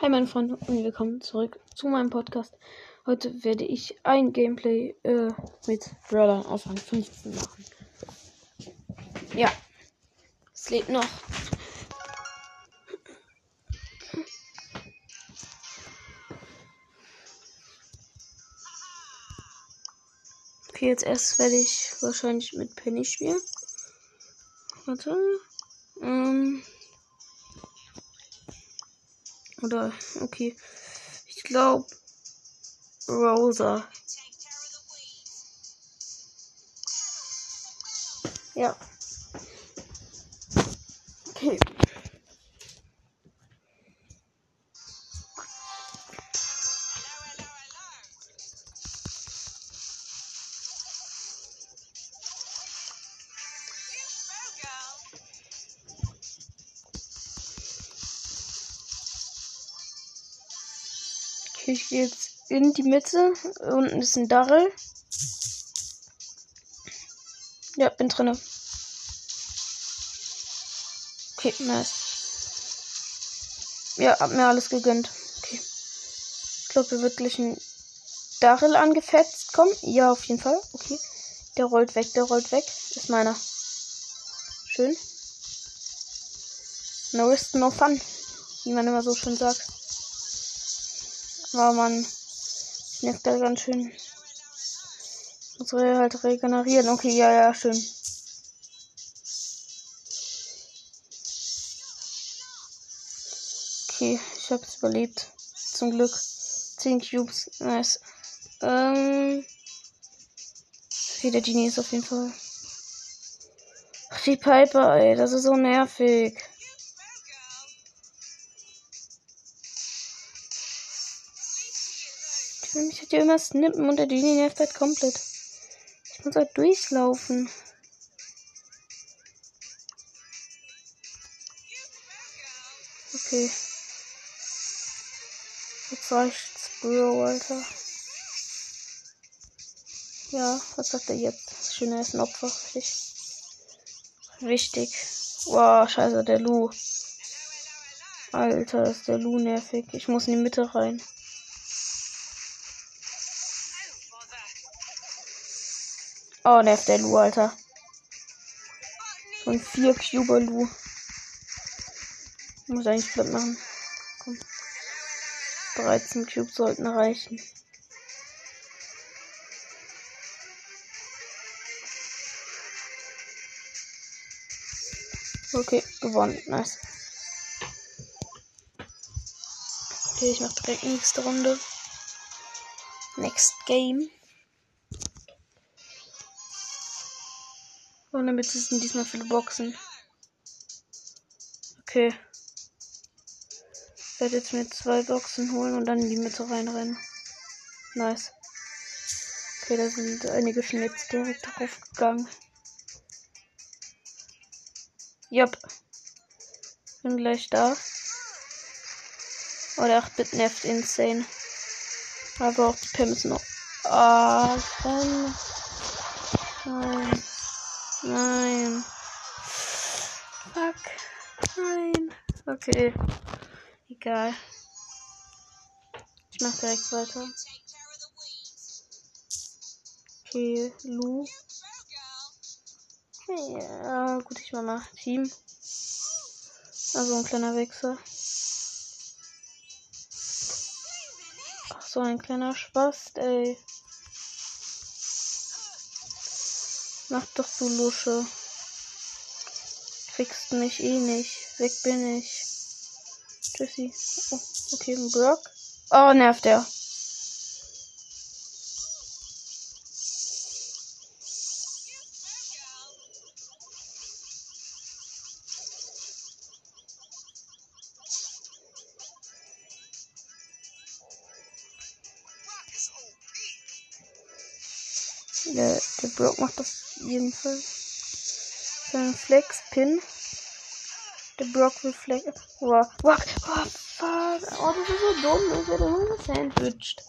Hi meine Freunde und willkommen zurück zu meinem Podcast. Heute werde ich ein Gameplay äh, mit Brawler auf Rang 15 machen. Ja, es lebt noch. Okay, jetzt erst werde ich wahrscheinlich mit Penny spielen. Warte. Ähm. Oder, okay. Ich glaube, Rosa. Ja. Okay. Ich gehe jetzt in die Mitte. Unten ist ein Darrell. Ja, bin drinne. Okay, nice. Ja, hab mir alles gegönnt. Okay. Ich glaube, wir wird gleich ein Darrell angefetzt kommen. Ja, auf jeden Fall. Okay. Der rollt weg, der rollt weg. Ist meiner. Schön. No risk, no fun. Wie man immer so schön sagt. Aber man nervt da ganz schön. Muss halt regenerieren. Okay, ja, ja, schön. Okay, ich hab's überlebt. Zum Glück. 10 Cubes. Nice. Ähm. Okay, der Genie ist auf jeden Fall. Ach, die Piper, ey, das ist so nervig. Will mich halt hier immer snippen und der Genie nervt halt komplett. Ich muss halt durchlaufen. Okay. Jetzt reicht's, Bro, Alter. Ja, was sagt er jetzt? Schön, er ist ein Opfer. Richtig. Richtig. Wow, scheiße, der Lu. Alter, ist der Lu nervig. Ich muss in die Mitte rein. Oh, nervt der Lu, Alter. So ein 4 Cuber Lu. Muss eigentlich platt machen. Komm. 13 Cubes sollten reichen. Okay, gewonnen. Nice. Okay, ich mach direkt nächste Runde. Next Game. Und damit sind diesmal viele Boxen. Okay. Ich werde jetzt mir zwei Boxen holen und dann in die Mitte reinrennen. Nice. Okay, da sind einige schon jetzt direkt drauf gegangen. Jupp. Bin gleich da. Oh, der 8-Bit nervt insane. Aber auch die Pimps noch. Ah, oh, Nein. Nein. Fuck. Nein. Okay. Egal. Ich mach direkt weiter. Okay, Lu. Ja, gut, ich mach mal Team. Also ein kleiner Wechsel. Ach, so ein kleiner Spaß, ey. Mach doch du Lusche. Kriegst mich eh nicht. Weg bin ich. Tschüssi. Oh, okay, ein Brock. Oh, nervt der. Der, der Brock macht auf jeden Fall seinen Flex-Pin. Der Brock will Flex. Wow. Wow. Oh, fuck. Oh, das ist so dumm. Ich werde nur gesandwiched.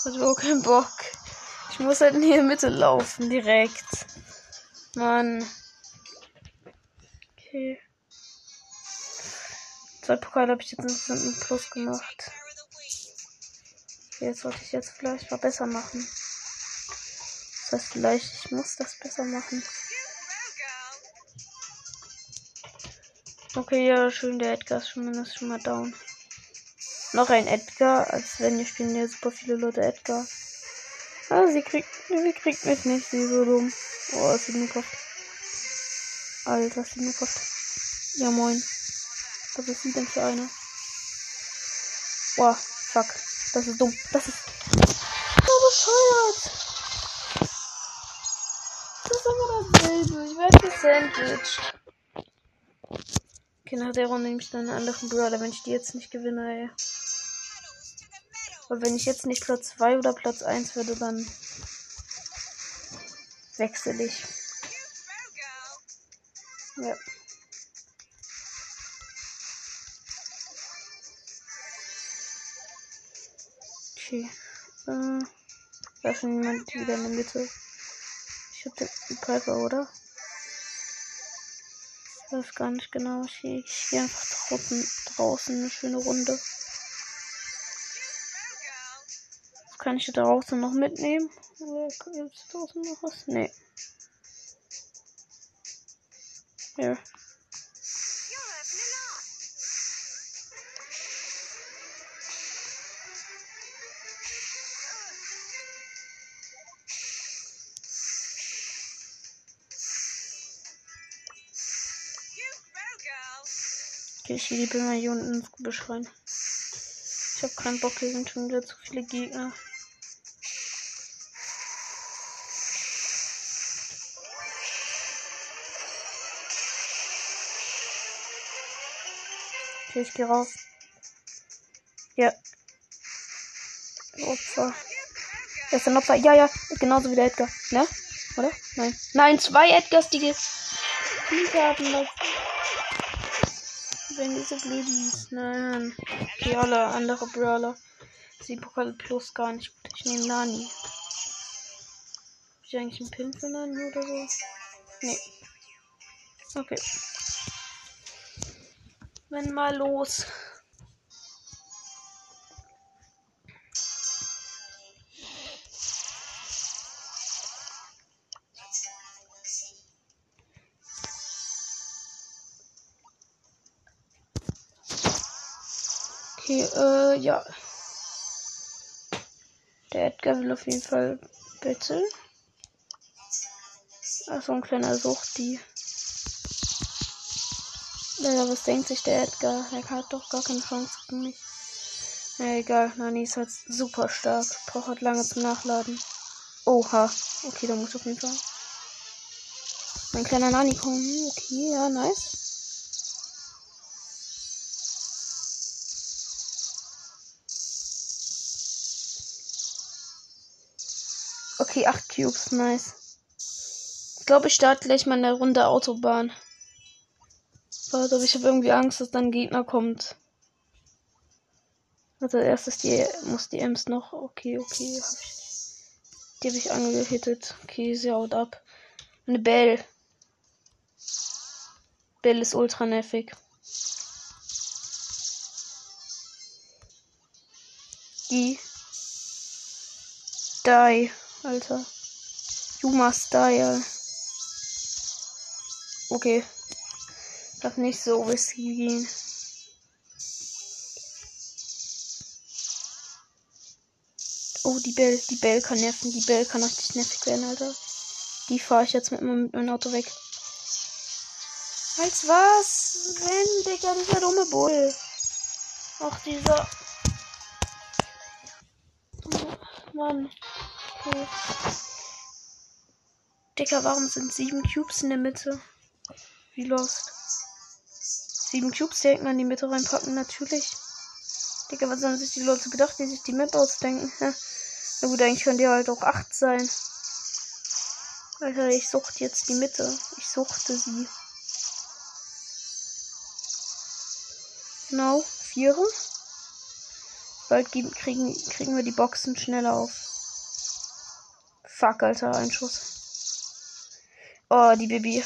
Ich habe auch keinen Bock. Ich muss halt in die Mitte laufen, direkt. Mann. Okay. Zwei Pokale habe ich jetzt insgesamt ein Plus gemacht. Jetzt sollte ich jetzt vielleicht mal besser machen. Das vielleicht, ich muss das besser machen. Okay, ja, schön, der Edgar ist zumindest schon mal down. Noch ein Edgar, als wenn wir spielen ja super viele Leute Edgar. Ah, sie kriegt, sie kriegt mich nicht, sie ist so dumm. Oh, ist sie nur Kraft. Alter, sie nur Kraft. Ja, moin. Was ist denn für eine? Boah, fuck. Das ist dumm. Das ist so bescheuert. Das ist immer werde gesandwiched. Okay, nach der Runde nehme ich dann einen anderen Brawler, wenn ich die jetzt nicht gewinne, ey. Aber wenn ich jetzt nicht Platz 2 oder Platz 1 würde, dann wechsle ich. Ja. Okay. Äh, da ist schon jemand wieder in der Mitte. Ich hab den Piper, oder? Weiß gar nicht genau. Ich, ich gehe einfach draußen, draußen eine schöne Runde. Kann ich da draußen noch mitnehmen? Gibt draußen noch was? Nee. Ja. Ich liebe mal hier unten ins Gebüsch rein. Ich habe keinen Bock, hier sind schon wieder zu viele Gegner. Okay, ich gehe raus. Ja. Opfer. Er ist ein Opfer. Ja, ja. Genauso wie der Edgar. Ne? Oder? Nein. Nein, zwei Edgars, die gespielt haben wenn diese Blödis. Nein. Alle andere Brawler. Sie Pokal plus gar nicht. Ich nehme Nani. Hab ich eigentlich einen Pin für Nani oder so? Nee. Okay. Wenn mal los. Okay, äh, ja. Der Edgar will auf jeden Fall betteln. Achso, ein kleiner Sucht, die. Ja, was denkt sich der Edgar? Er hat doch gar keine Chance gegen mich. Na egal, Nani ist halt super stark. Braucht halt lange zum Nachladen. Oha. Okay, da muss auf jeden Fall. Mein kleiner Nani kommen. Okay, ja, nice. Okay, 8 Cubes, nice. Ich glaube, ich starte gleich mal eine Runde Autobahn. Warte, ich habe irgendwie Angst, dass dann ein Gegner kommt. Also erstes die muss die Ems noch. Okay, okay. Hab ich, die habe ich angehittet. Okay, sie haut ab. Eine Bell. Bell ist ultra nervig. Die. Die. Alter. Juma Style. Okay. Darf nicht so risky gehen. Oh, die Bell. Die Bell kann nerven. Die Bell kann richtig nervig werden, Alter. Die fahre ich jetzt mit, meinem Auto weg. Als was? Wenn, Digga, dieser dumme Bull. Ach, dieser. Mann. Okay. Digga, warum sind sieben Cubes in der Mitte? Wie lost. Sieben Cubes direkt mal in die Mitte reinpacken, natürlich. Digga, was haben sich die Leute gedacht, die sich die Map ausdenken? Na gut, eigentlich können die halt auch acht sein. Alter, ich suchte jetzt die Mitte. Ich suchte sie. Genau, vier. Bald kriegen, kriegen wir die Boxen schneller auf. Fuck, Alter, ein Schuss. Oh, die Baby.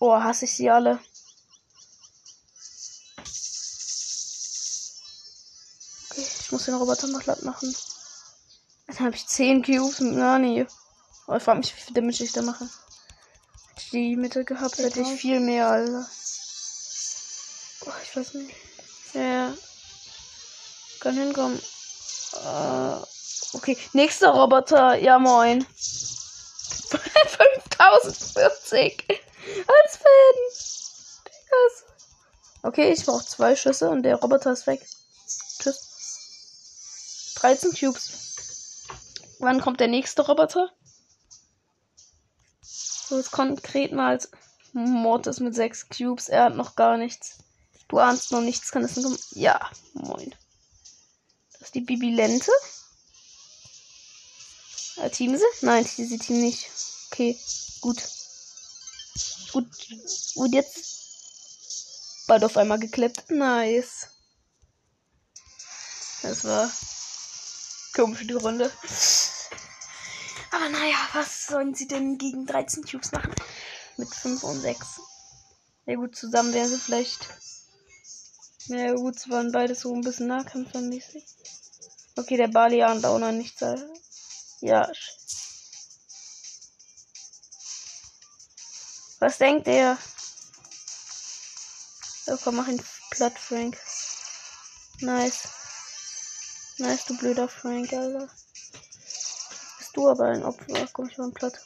Oh, hasse ich sie alle. Okay, ich muss den Roboter noch glatt machen. Dann habe ich 10 Cubes mit Nani. Oh, ich frage mich, wie viel Damage ich da mache. Hätte ich die Mitte gehabt, hätte ich viel mehr, Alter. Oh, ich weiß nicht. Ja. Kann hinkommen. Äh, okay, nächster Roboter. Ja, moin. 5040. Als Fan. Okay, ich brauche zwei Schüsse und der Roboter ist weg. Tschüss. 13 Cubes. Wann kommt der nächste Roboter? So, jetzt konkret mal Mortis mit 6 Cubes. Er hat noch gar nichts. Du ahnst noch nichts, kann es nicht Ja, moin. Das ist die Bibilente. Äh, Team sie? Nein, diese Team nicht. Okay, gut. Gut. Und jetzt bald auf einmal geklappt. Nice. Das war komisch die Runde. Aber naja, was sollen sie denn gegen 13 Cubes machen? Mit 5 und 6. Ja gut, zusammen wären sie vielleicht ja gut, es waren beide so ein bisschen nahkämpfermäßig. Okay, der Balian da auch noch nicht da. Ja. Was denkt er? So, komm, mach ihn platt, Frank. Nice. Nice, du blöder Frank, Alter. Bist du aber ein Opfer? Komm, ich mal platt.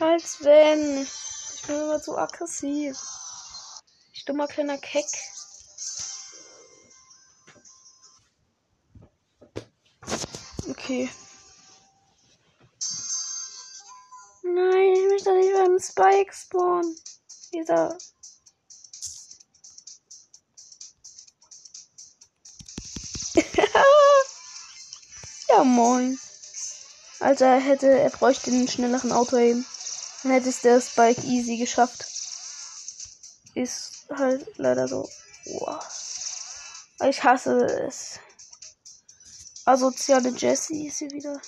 Als wenn. Ich bin immer zu aggressiv dummer kleiner Keck. Okay. Nein, ich möchte nicht beim Spike spawnen. Dieser. ja, moin. Also er hätte, er bräuchte einen schnelleren Auto eben. Dann hätte es der Spike easy geschafft. Ist halt leider so. Wow. Ich hasse es. Asoziale Jessie ist hier wieder.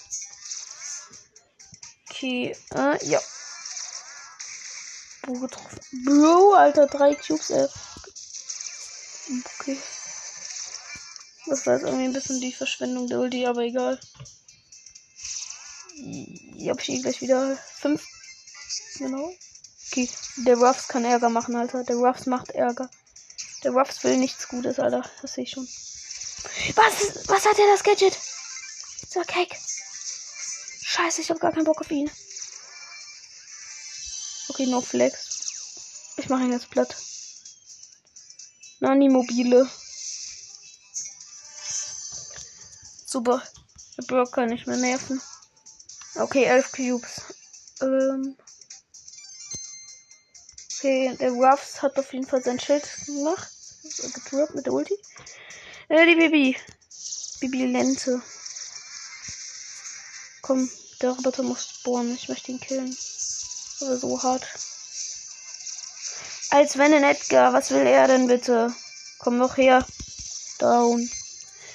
Okay, äh, ja. Bro getroffen. Bro, Alter, drei Cubes, ey. Okay. Das war jetzt irgendwie ein bisschen die Verschwendung der Ulti, aber egal. Ich hab hier gleich wieder fünf. Genau. Okay, der Ruffs kann Ärger machen, Alter. Der Ruffs macht Ärger. Der Ruffs will nichts Gutes, Alter. Das sehe ich schon. Was? Was hat er das Gadget? So, Cake. Scheiße, ich habe gar keinen Bock auf ihn. Okay, no flex. Ich mache ihn jetzt platt. Nani mobile. Super. Der Brock kann nicht mehr nerven. Okay, elf Cubes. Ähm. Okay, der Ruffs hat auf jeden Fall sein Schild gemacht. Gedroppt mit der Ulti. Äh, die Baby. Bibi Lente. Komm, der Roboter muss spawnen. Ich möchte ihn killen. Aber so hart. Als wenn in Edgar. Was will er denn bitte? Komm noch her. Down.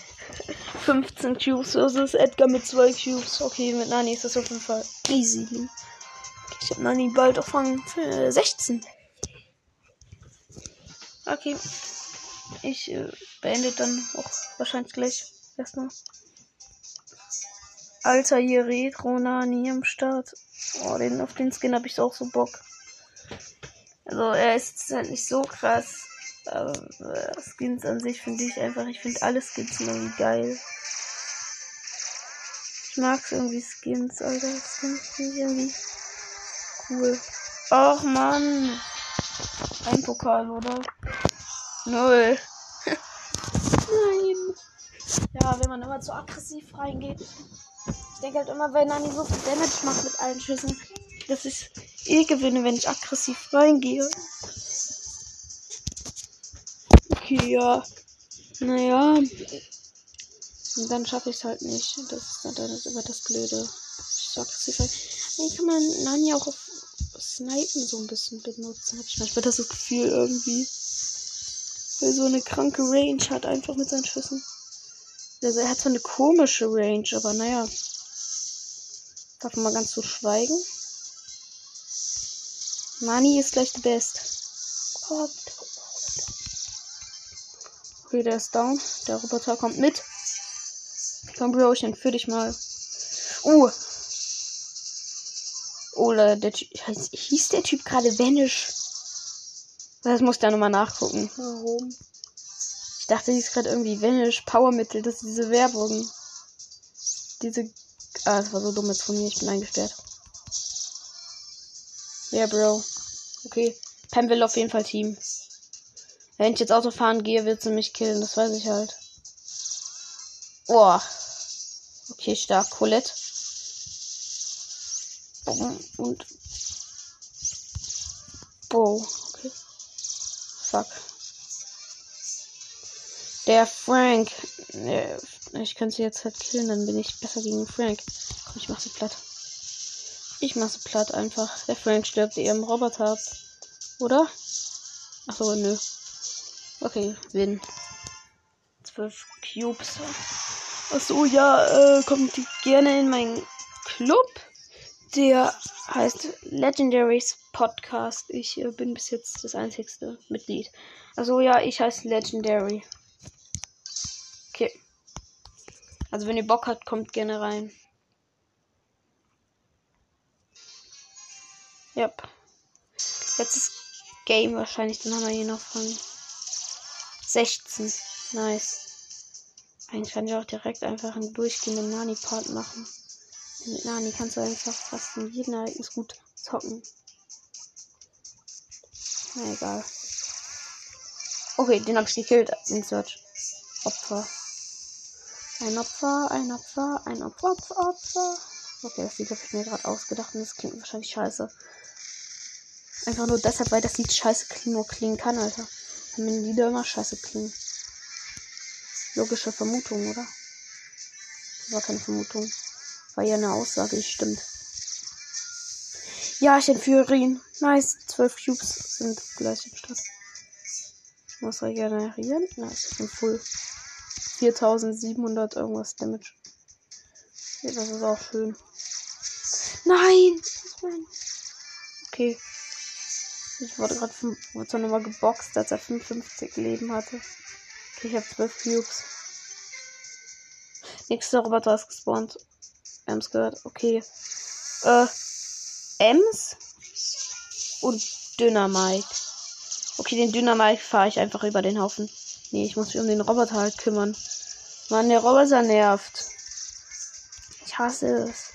15 Cubes versus Edgar mit 2 Cubes. Okay, mit Nani ist das auf jeden Fall easy. Ich Nani bald auf Rang 16. Okay. Ich äh, beende dann auch wahrscheinlich gleich erstmal. Alter, hier Retro Nani am Start. Oh, den, auf den Skin habe ich auch so Bock. Also, er ist halt nicht so krass. Aber äh, Skins an sich finde ich einfach, ich finde alle Skins irgendwie geil. Ich mag irgendwie Skins, Alter. Skins finde ich irgendwie cool. Ach man. Ein Pokal, oder? Null. Nein. Ja, wenn man immer zu aggressiv reingeht. Ich denke halt immer, wenn Nani so viel Damage macht mit allen Schüssen, dass ich eh gewinne, wenn ich aggressiv reingehe. Okay, ja. Naja. Und dann schaffe ich es halt nicht. Das ist dann immer das Blöde. Ich so aggressiv rein. Kann man Nani auch auf Snipen so ein bisschen benutzen. Habe ich manchmal das Gefühl irgendwie. Weil so eine kranke Range hat einfach mit seinen Schüssen. Also er hat zwar eine komische Range, aber naja. Darf man mal ganz so schweigen. Nani ist gleich die Best. Okay, der ist down. Der Roboter kommt mit. Komm, Bro, ich entführe dich mal. Uh. Oder der Typ. Hieß der Typ gerade Vanish? Das muss ich da nochmal nachgucken. Warum? Ich dachte, ist gerade irgendwie Vanish Powermittel. Das ist diese Werbung. Diese. Ah, das war so dumm jetzt von mir. Ich bin eingesperrt. Ja, Bro. Okay. Pam will auf jeden Fall Team. Wenn ich jetzt Auto fahren gehe, wird sie mich killen. Das weiß ich halt. Boah. Okay, stark. Colette. Und. Boah. Okay. Fuck. Der Frank. Ich könnte sie jetzt halt killen, dann bin ich besser gegen Frank. Komm, ich mach sie platt. Ich mach sie platt einfach. Der Frank stirbt ihrem Roboter ab. Oder? Achso, nö. Okay, win. Zwölf Cubes. Achso, ja, äh, kommt gerne in meinen Club. Der heißt Legendaries Podcast. Ich äh, bin bis jetzt das einzigste Mitglied. Also ja, ich heiße Legendary. Okay. Also wenn ihr Bock habt, kommt gerne rein. Yep. Letztes Game wahrscheinlich, dann haben wir hier noch von 16. Nice. Eigentlich kann ich auch direkt einfach einen durchgehenden Nani-Part machen. Mit Nani kannst du einfach fast in jedem Ereignis gut zocken. Na egal. Okay, den hab ich gekillt. Search. Opfer. Ein Opfer, ein Opfer, ein Opfer, Opfer, Opfer. Okay, das Lied habe ich mir gerade ausgedacht und das klingt wahrscheinlich scheiße. Einfach nur deshalb, weil das Lied scheiße klingen, nur klingen kann, Alter. Wenn Lieder immer scheiße klingen. Logische Vermutung, oder? War keine Vermutung. War ja eine Aussage, stimmt. Ja, ich entführe ihn. Nice. Zwölf Cubes sind gleich im Start. Muss regenerieren. Nice, ich bin full. 4700 irgendwas Damage. Ja, das ist auch schön. Nein! Okay. Ich wurde gerade wurde zwar nochmal geboxt, als er 55 Leben hatte. Okay, ich habe 12 Cubes. Nächster Roboter ist gespawnt. Ems gehört. Okay. Äh. Ems und Dynamite. Okay, den Dynamite fahre ich einfach über den Haufen. Nee, ich muss mich um den Roboter halt kümmern. Mann, der Roboter nervt. Ich hasse es.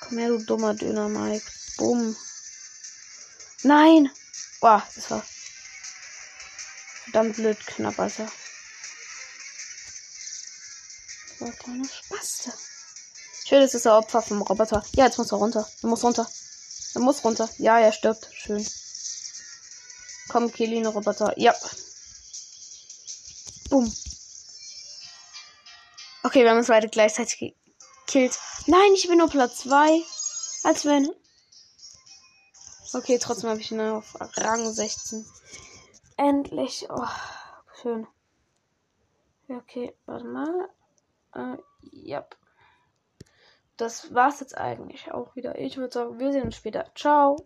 Komm her, du dummer Dynamite. Bumm. Nein! Boah, das war verdammt blöd knapp, also. So ein kleiner Spaste. Schön, es ist der Opfer vom Roboter. Ja, jetzt muss er runter. Er muss runter. Er muss runter. Ja, er stirbt. Schön. Komm, kill ihn, Roboter. Ja. Bumm. Okay, wir haben uns beide gleichzeitig gekillt. Nein, ich bin nur Platz 2. Als wenn. Okay, trotzdem habe ich ihn auf Rang 16. Endlich. Oh, schön. Okay, warte mal. Äh, ja. Das war's jetzt eigentlich auch wieder. Ich würde sagen, wir sehen uns später. Ciao.